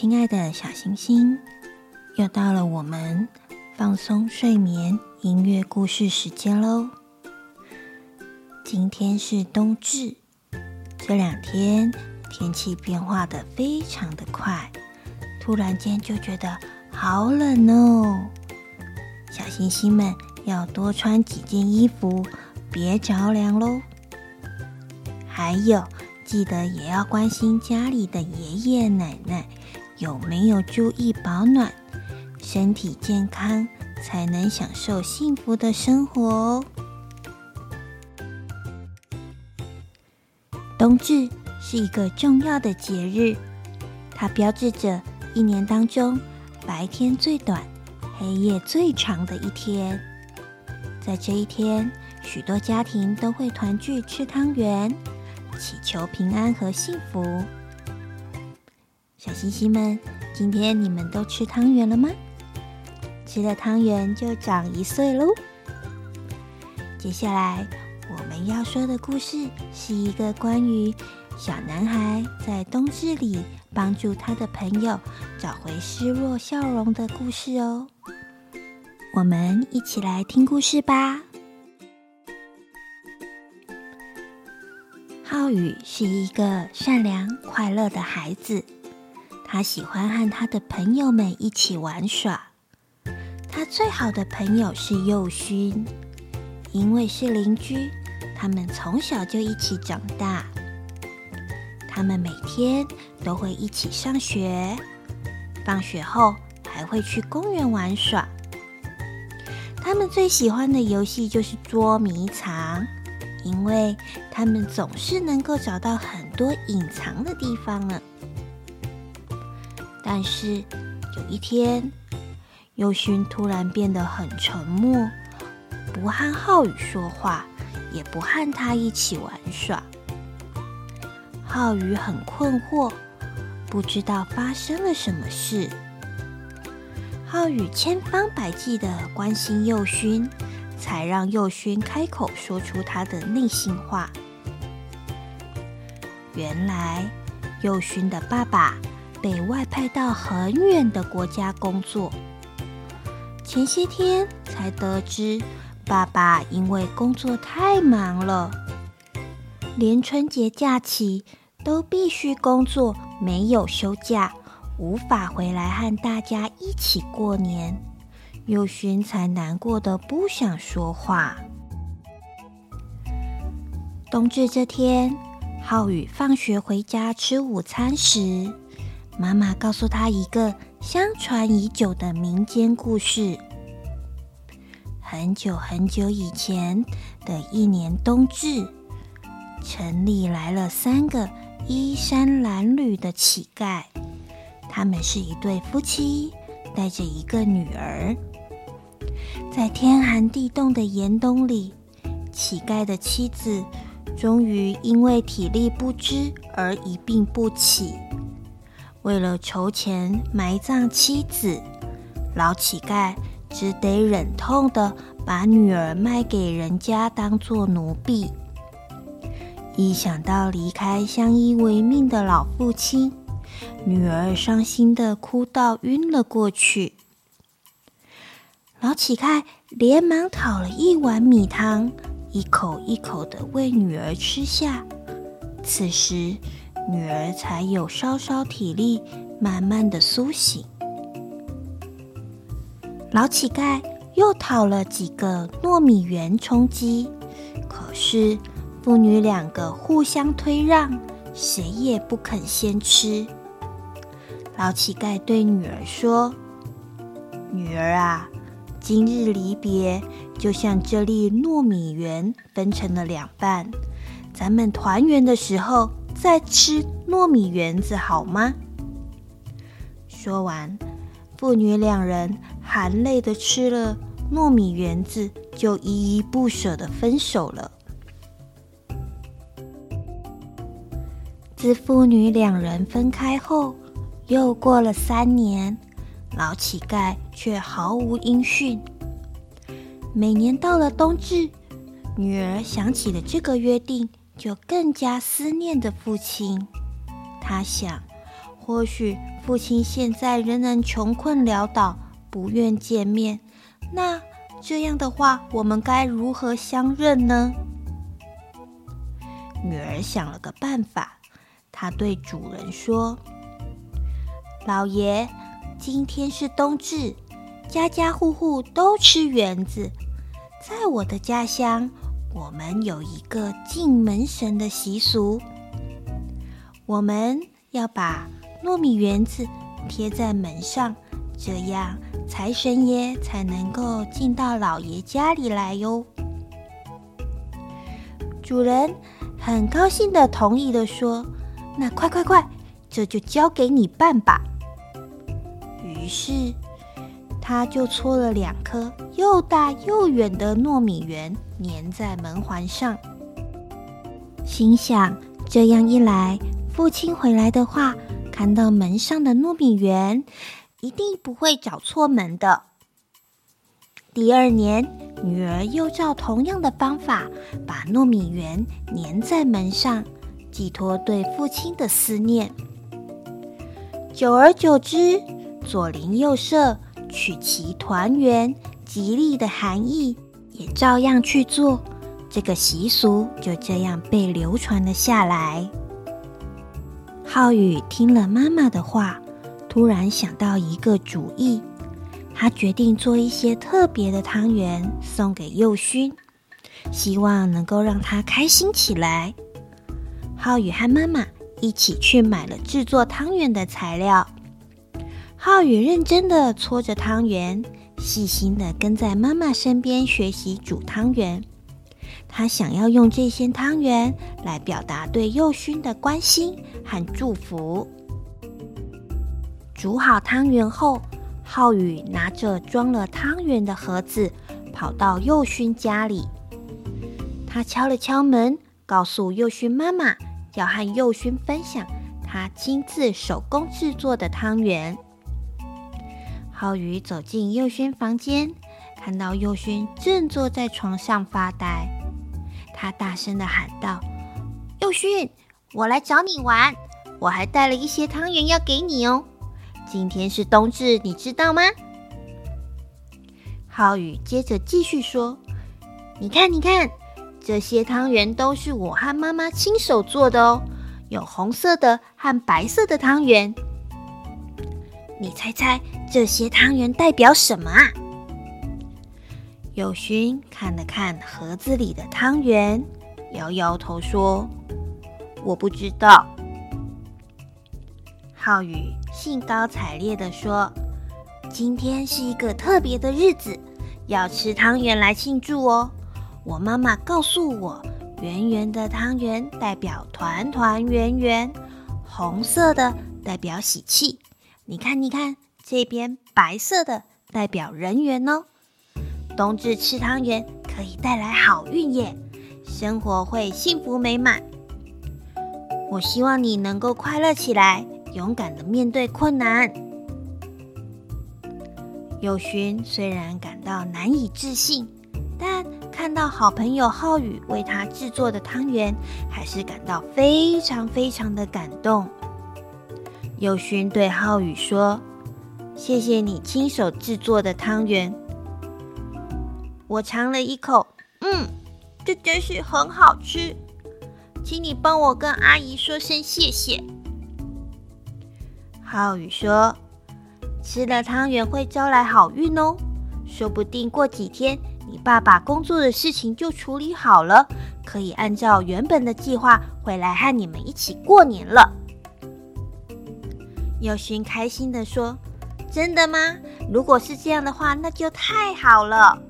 亲爱的小星星，又到了我们放松睡眠音乐故事时间喽。今天是冬至，这两天天气变化得非常的快，突然间就觉得好冷哦。小星星们要多穿几件衣服，别着凉喽。还有，记得也要关心家里的爷爷奶奶。有没有注意保暖？身体健康才能享受幸福的生活哦。冬至是一个重要的节日，它标志着一年当中白天最短、黑夜最长的一天。在这一天，许多家庭都会团聚吃汤圆，祈求平安和幸福。小星星们，今天你们都吃汤圆了吗？吃了汤圆就长一岁喽。接下来我们要说的故事是一个关于小男孩在冬至里帮助他的朋友找回失落笑容的故事哦。我们一起来听故事吧。浩宇是一个善良快乐的孩子。他喜欢和他的朋友们一起玩耍。他最好的朋友是佑勋，因为是邻居，他们从小就一起长大。他们每天都会一起上学，放学后还会去公园玩耍。他们最喜欢的游戏就是捉迷藏，因为他们总是能够找到很多隐藏的地方呢。但是有一天，佑勋突然变得很沉默，不和浩宇说话，也不和他一起玩耍。浩宇很困惑，不知道发生了什么事。浩宇千方百计的关心佑勋，才让佑勋开口说出他的内心话。原来，佑勋的爸爸。被外派到很远的国家工作，前些天才得知，爸爸因为工作太忙了，连春节假期都必须工作，没有休假，无法回来和大家一起过年，幼勋才难过的不想说话。冬至这天，浩宇放学回家吃午餐时，妈妈告诉他一个相传已久的民间故事。很久很久以前的一年冬至，城里来了三个衣衫褴褛的乞丐。他们是一对夫妻，带着一个女儿。在天寒地冻的严冬里，乞丐的妻子终于因为体力不支而一病不起。为了筹钱埋葬妻子，老乞丐。只得忍痛的把女儿卖给人家当做奴婢。一想到离开相依为命的老父亲，女儿伤心的哭到晕了过去。老乞丐连忙讨了一碗米汤，一口一口的喂女儿吃下。此时，女儿才有稍稍体力，慢慢的苏醒。老乞丐又讨了几个糯米圆充饥，可是父女两个互相推让，谁也不肯先吃。老乞丐对女儿说：“女儿啊，今日离别，就像这粒糯米圆分成了两半，咱们团圆的时候再吃糯米圆子好吗？”说完。父女两人含泪的吃了糯米圆子，就依依不舍的分手了。自父女两人分开后，又过了三年，老乞丐却毫无音讯。每年到了冬至，女儿想起了这个约定，就更加思念着父亲。他想。或许父亲现在仍然穷困潦倒，不愿见面。那这样的话，我们该如何相认呢？女儿想了个办法，她对主人说：“老爷，今天是冬至，家家户户都吃圆子。在我的家乡，我们有一个敬门神的习俗，我们要把。”糯米圆子贴在门上，这样财神爷才能够进到老爷家里来哟。主人很高兴地同意的说：“那快快快，这就交给你办吧。”于是他就搓了两颗又大又圆的糯米圆，粘在门环上，心想：这样一来，父亲回来的话。看到门上的糯米圆，一定不会找错门的。第二年，女儿又照同样的方法，把糯米圆粘在门上，寄托对父亲的思念。久而久之，左邻右舍取其团圆、吉利的含义，也照样去做。这个习俗就这样被流传了下来。浩宇听了妈妈的话，突然想到一个主意。他决定做一些特别的汤圆送给幼勋，希望能够让他开心起来。浩宇和妈妈一起去买了制作汤圆的材料。浩宇认真地搓着汤圆，细心地跟在妈妈身边学习煮汤圆。他想要用这些汤圆来表达对幼勋的关心和祝福。煮好汤圆后，浩宇拿着装了汤圆的盒子，跑到幼勋家里。他敲了敲门，告诉幼勋妈妈要和幼勋分享他亲自手工制作的汤圆。浩宇走进佑勋房间，看到佑勋正坐在床上发呆。他大声地喊道：“佑勋，我来找你玩，我还带了一些汤圆要给你哦。今天是冬至，你知道吗？”浩宇接着继续说：“你看，你看，这些汤圆都是我和妈妈亲手做的哦，有红色的和白色的汤圆。你猜猜这些汤圆代表什么啊？友勋看了看盒子里的汤圆，摇摇头说：“我不知道。”浩宇兴高采烈地说：“今天是一个特别的日子，要吃汤圆来庆祝哦。我妈妈告诉我，圆圆的汤圆代表团团圆圆，红色的代表喜气。你看，你看，这边白色的代表人缘哦。冬至吃汤圆可以带来好运耶，生活会幸福美满。我希望你能够快乐起来。”勇敢的面对困难。友勋虽然感到难以置信，但看到好朋友浩宇为他制作的汤圆，还是感到非常非常的感动。友勋对浩宇说：“谢谢你亲手制作的汤圆，我尝了一口，嗯，这真是很好吃，请你帮我跟阿姨说声谢谢。”浩宇说：“吃了汤圆会招来好运哦，说不定过几天你爸爸工作的事情就处理好了，可以按照原本的计划回来和你们一起过年了。”友勋开心地说：“真的吗？如果是这样的话，那就太好了。”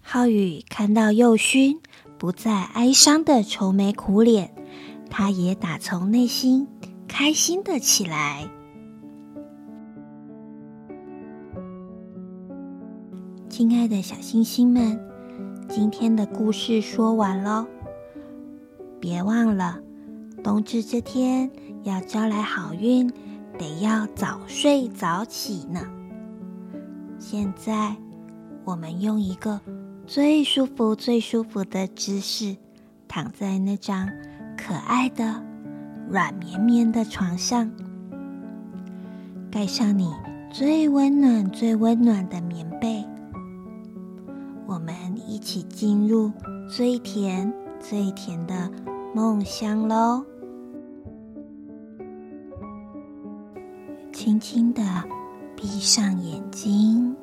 浩宇看到友勋不再哀伤的愁眉苦脸。他也打从内心开心的起来。亲爱的小星星们，今天的故事说完喽。别忘了，冬至这天要招来好运，得要早睡早起呢。现在，我们用一个最舒服、最舒服的姿势，躺在那张。可爱的软绵绵的床上，盖上你最温暖、最温暖的棉被，我们一起进入最甜、最甜的梦乡喽！轻轻的闭上眼睛，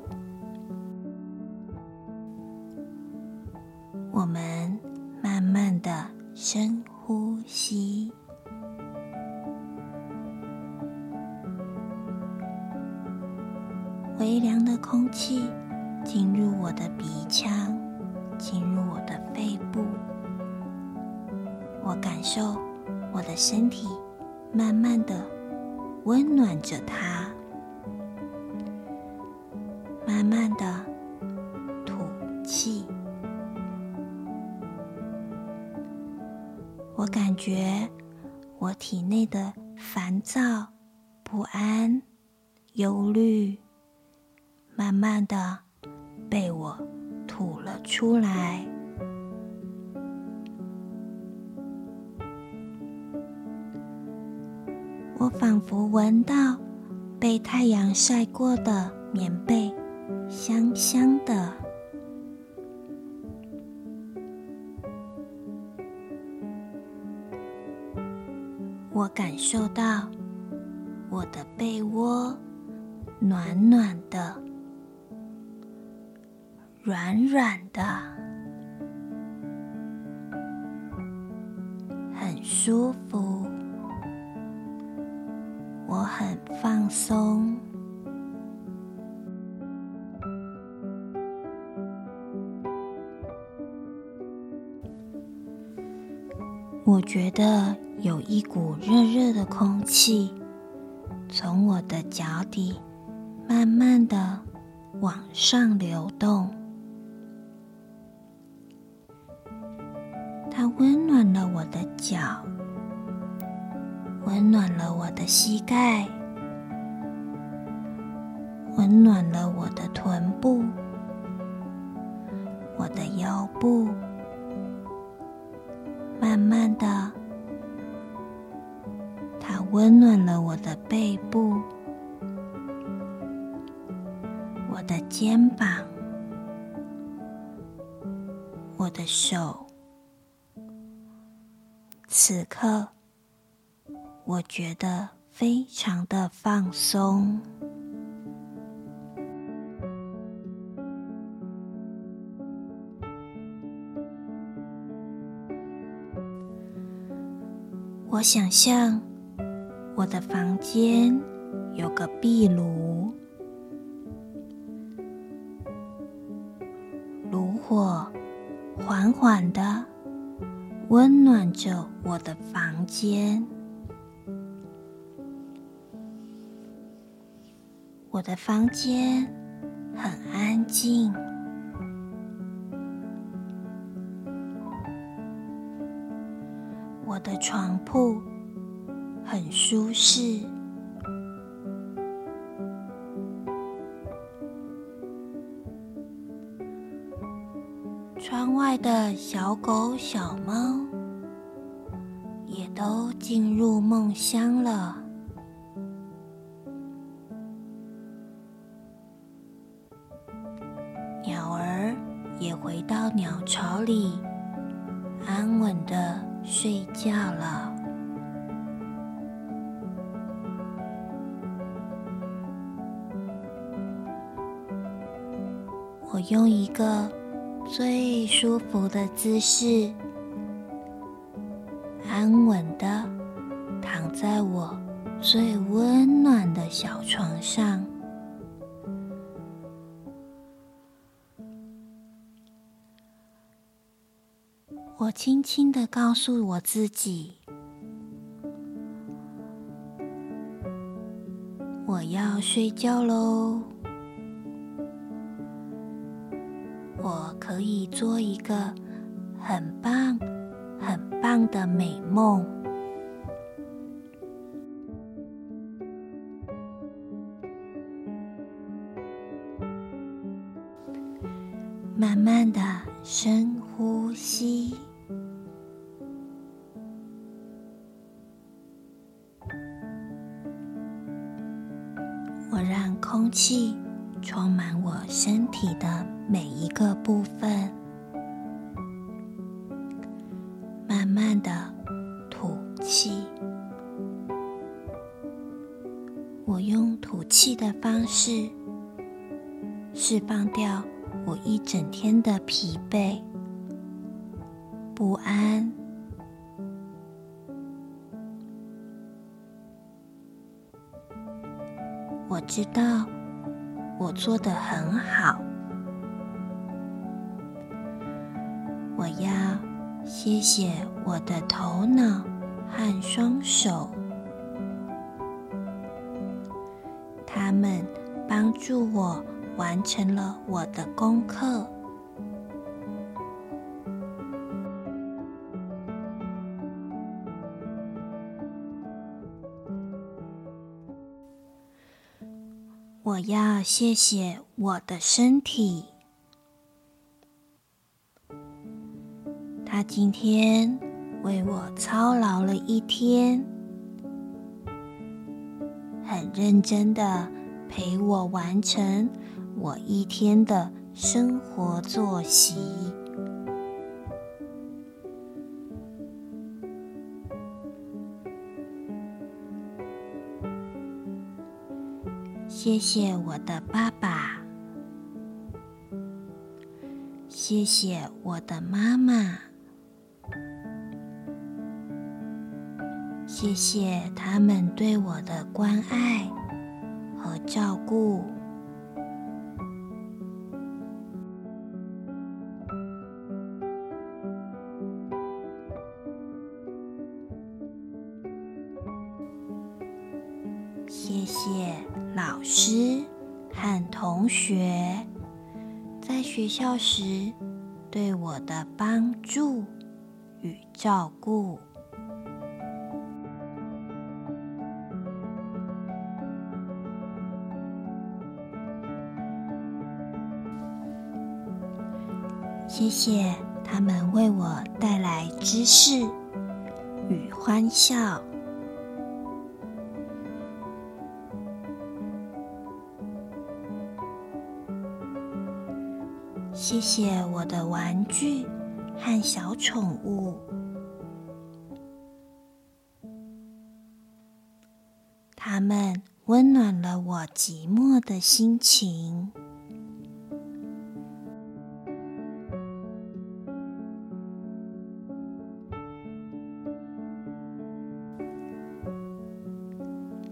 我们慢慢的深呼吸，微凉的空气进入我的鼻腔，进入我的肺部。我感受我的身体慢慢的温暖着它，慢慢的吐气。我感觉我体内的烦躁、不安、忧虑，慢慢的被我吐了出来。我仿佛闻到被太阳晒过的棉被，香香的。我感受到我的被窝暖暖的、软软的，很舒服。我很放松。我觉得。有一股热热的空气从我的脚底慢慢的往上流动，它温暖了我的脚，温暖了我的膝盖，温暖了我的臀部，我的腰部，慢慢的。它温暖了我的背部，我的肩膀，我的手。此刻，我觉得非常的放松。我想象我的房间有个壁炉，炉火缓缓的温暖着我的房间。我的房间很安静。我的床铺很舒适，窗外的小狗、小猫也都进入梦乡了，也回到鸟巢里，安稳的。睡觉了。我用一个最舒服的姿势，安稳的躺在我最温暖的小床上。轻轻的告诉我自己：“我要睡觉喽，我可以做一个很棒、很棒的美梦。”慢慢的深气充满我身体的每一个部分，慢慢的吐气。我用吐气的方式释放掉我一整天的疲惫、不安。我知道我做的很好，我要谢谢我的头脑和双手，他们帮助我完成了我的功课。我要谢谢我的身体，他今天为我操劳了一天，很认真的陪我完成我一天的生活作息。谢谢我的爸爸，谢谢我的妈妈，谢谢他们对我的关爱和照顾。谢谢老师和同学在学校时对我的帮助与照顾。谢谢他们为我带来知识与欢笑。谢谢我的玩具和小宠物，它们温暖了我寂寞的心情。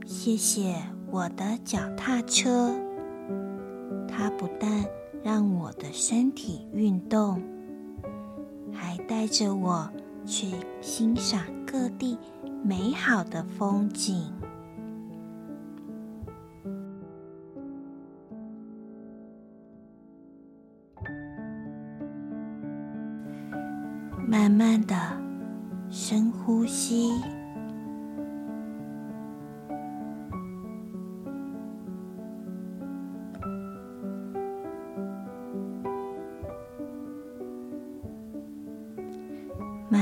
谢谢我的脚踏车，它不但让我的身体运动，还带着我去欣赏各地美好的风景。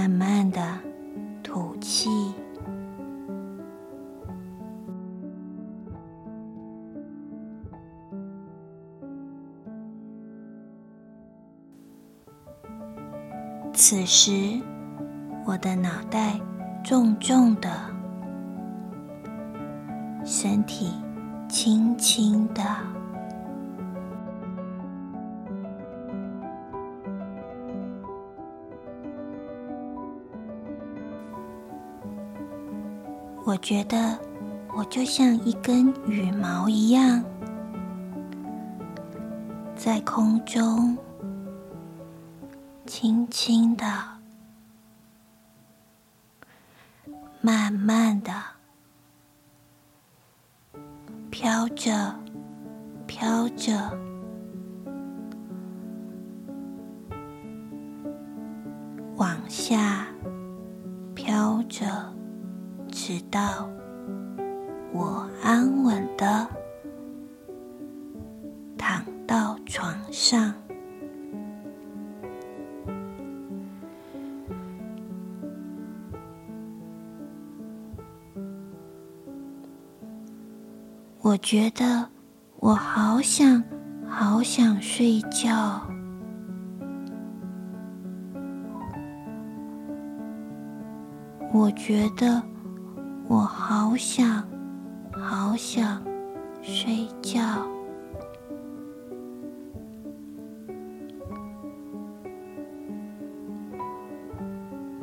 慢慢的吐气，此时我的脑袋重重的，觉得我就像一根羽毛一样，在空中轻轻的、慢慢的飘着、飘着，往下飘着。直到我安稳的躺到床上，我觉得我好想好想睡觉。我觉得。我好想，好想睡觉。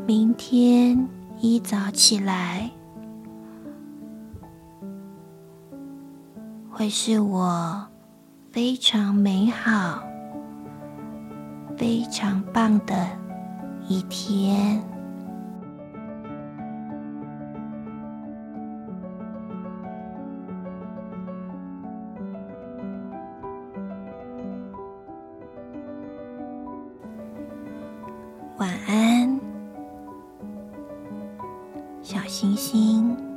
明天一早起来，会是我非常美好、非常棒的一天。晚安，小星星。